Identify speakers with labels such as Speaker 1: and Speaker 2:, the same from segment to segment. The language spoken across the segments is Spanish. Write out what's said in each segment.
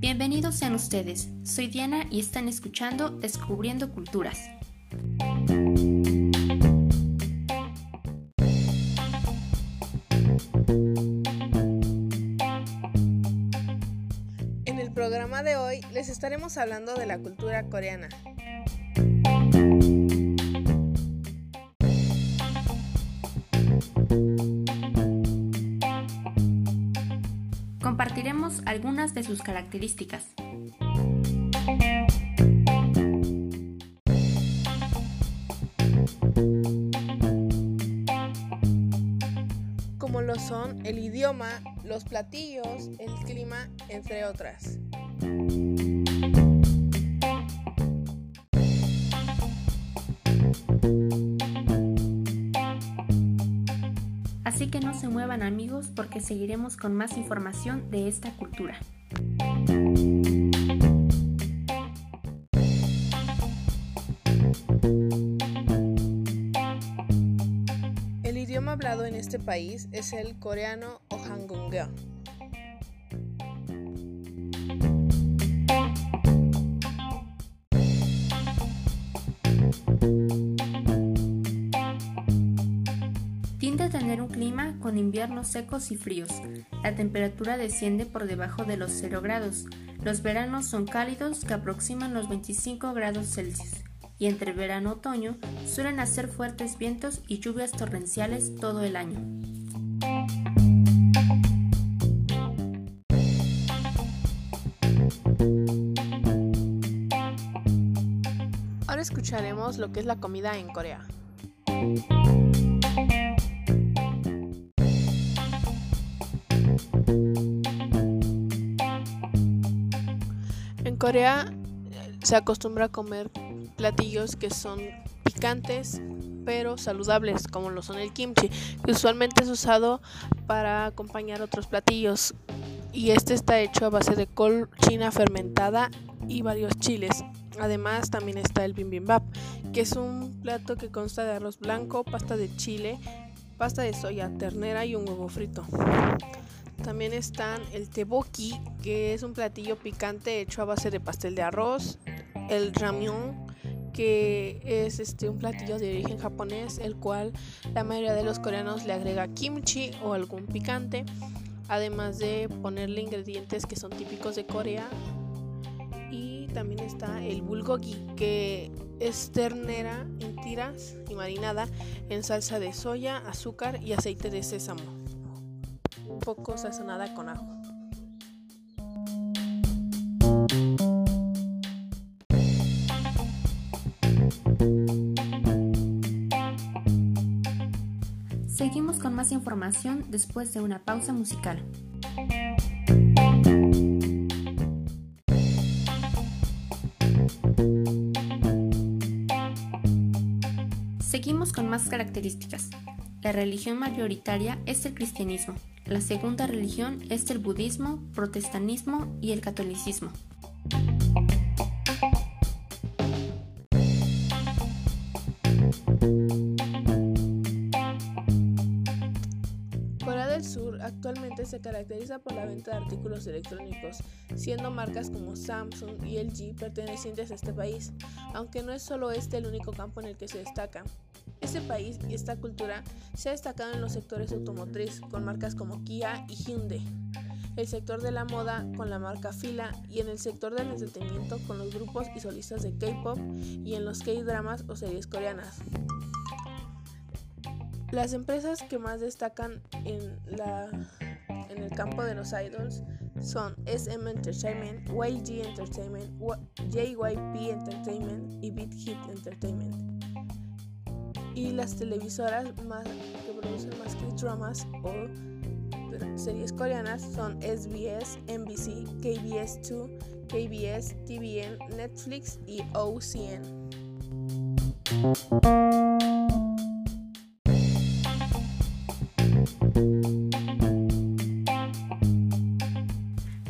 Speaker 1: Bienvenidos sean ustedes, soy Diana y están escuchando Descubriendo Culturas.
Speaker 2: En el programa de hoy les estaremos hablando de la cultura coreana.
Speaker 1: Algunas de sus características.
Speaker 2: como lo son el idioma, los platillos, el clima, entre otras.
Speaker 1: Así que no se muevan amigos porque seguiremos con más información de esta cultura.
Speaker 2: El idioma hablado en este país es el coreano o hangulgeo.
Speaker 1: Con inviernos secos y fríos. La temperatura desciende por debajo de los 0 grados. Los veranos son cálidos que aproximan los 25 grados Celsius. Y entre verano y otoño suelen hacer fuertes vientos y lluvias torrenciales todo el año.
Speaker 2: Ahora escucharemos lo que es la comida en Corea. Corea eh, se acostumbra a comer platillos que son picantes pero saludables como lo son el kimchi, que usualmente es usado para acompañar otros platillos y este está hecho a base de col china fermentada y varios chiles. Además también está el bibimbap, que es un plato que consta de arroz blanco, pasta de chile, pasta de soya, ternera y un huevo frito. También están el teboki, que es un platillo picante hecho a base de pastel de arroz, el ramyun, que es este un platillo de origen japonés, el cual la mayoría de los coreanos le agrega kimchi o algún picante, además de ponerle ingredientes que son típicos de Corea. Y también está el bulgogi, que es ternera en tiras y marinada en salsa de soya, azúcar y aceite de sésamo, poco sazonada con ajo.
Speaker 1: Seguimos con más información después de una pausa musical. Seguimos con más características. La religión mayoritaria es el cristianismo. La segunda religión es el budismo, protestantismo y el catolicismo.
Speaker 2: Corea del Sur actualmente se caracteriza por la venta de artículos electrónicos, siendo marcas como Samsung y LG pertenecientes a este país, aunque no es solo este el único campo en el que se destaca. Este país y esta cultura se ha destacado en los sectores automotriz con marcas como Kia y Hyundai, el sector de la moda con la marca Fila y en el sector del entretenimiento con los grupos y solistas de K-pop y en los K-dramas o series coreanas. Las empresas que más destacan en, el campo de los idols son SM Entertainment, YG Entertainment, JYP Entertainment y Beat Hit Entertainment. Y las televisoras más, que producen más que dramas o series coreanas son SBS, NBC, KBS2, KBS, TVN, Netflix y OCN.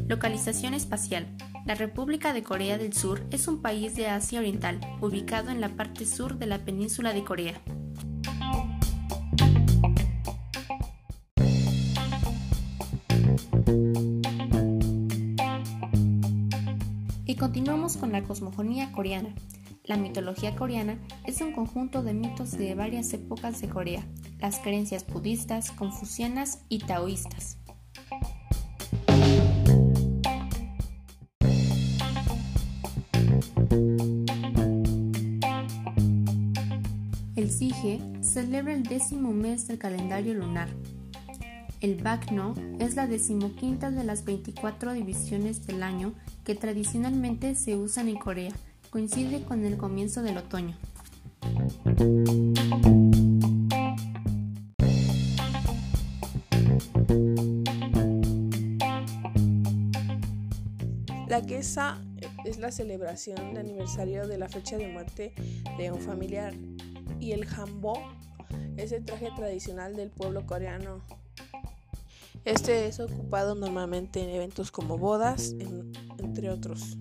Speaker 1: Localización espacial. La República de Corea del Sur es un país de Asia Oriental, ubicado en la parte sur de la península de Corea. Y continuamos con la cosmogonía coreana. La mitología coreana es un conjunto de mitos de varias épocas de Corea, las creencias budistas, confucianas y taoístas. El Sige celebra el décimo mes del calendario lunar, el Bakno es la decimoquinta de las 24 divisiones del año que tradicionalmente se usan en Corea. Coincide con el comienzo del otoño.
Speaker 2: La quesa es la celebración de aniversario de la fecha de muerte de un familiar y el hanbo es el traje tradicional del pueblo coreano. Este es ocupado normalmente en eventos como bodas, entre otros.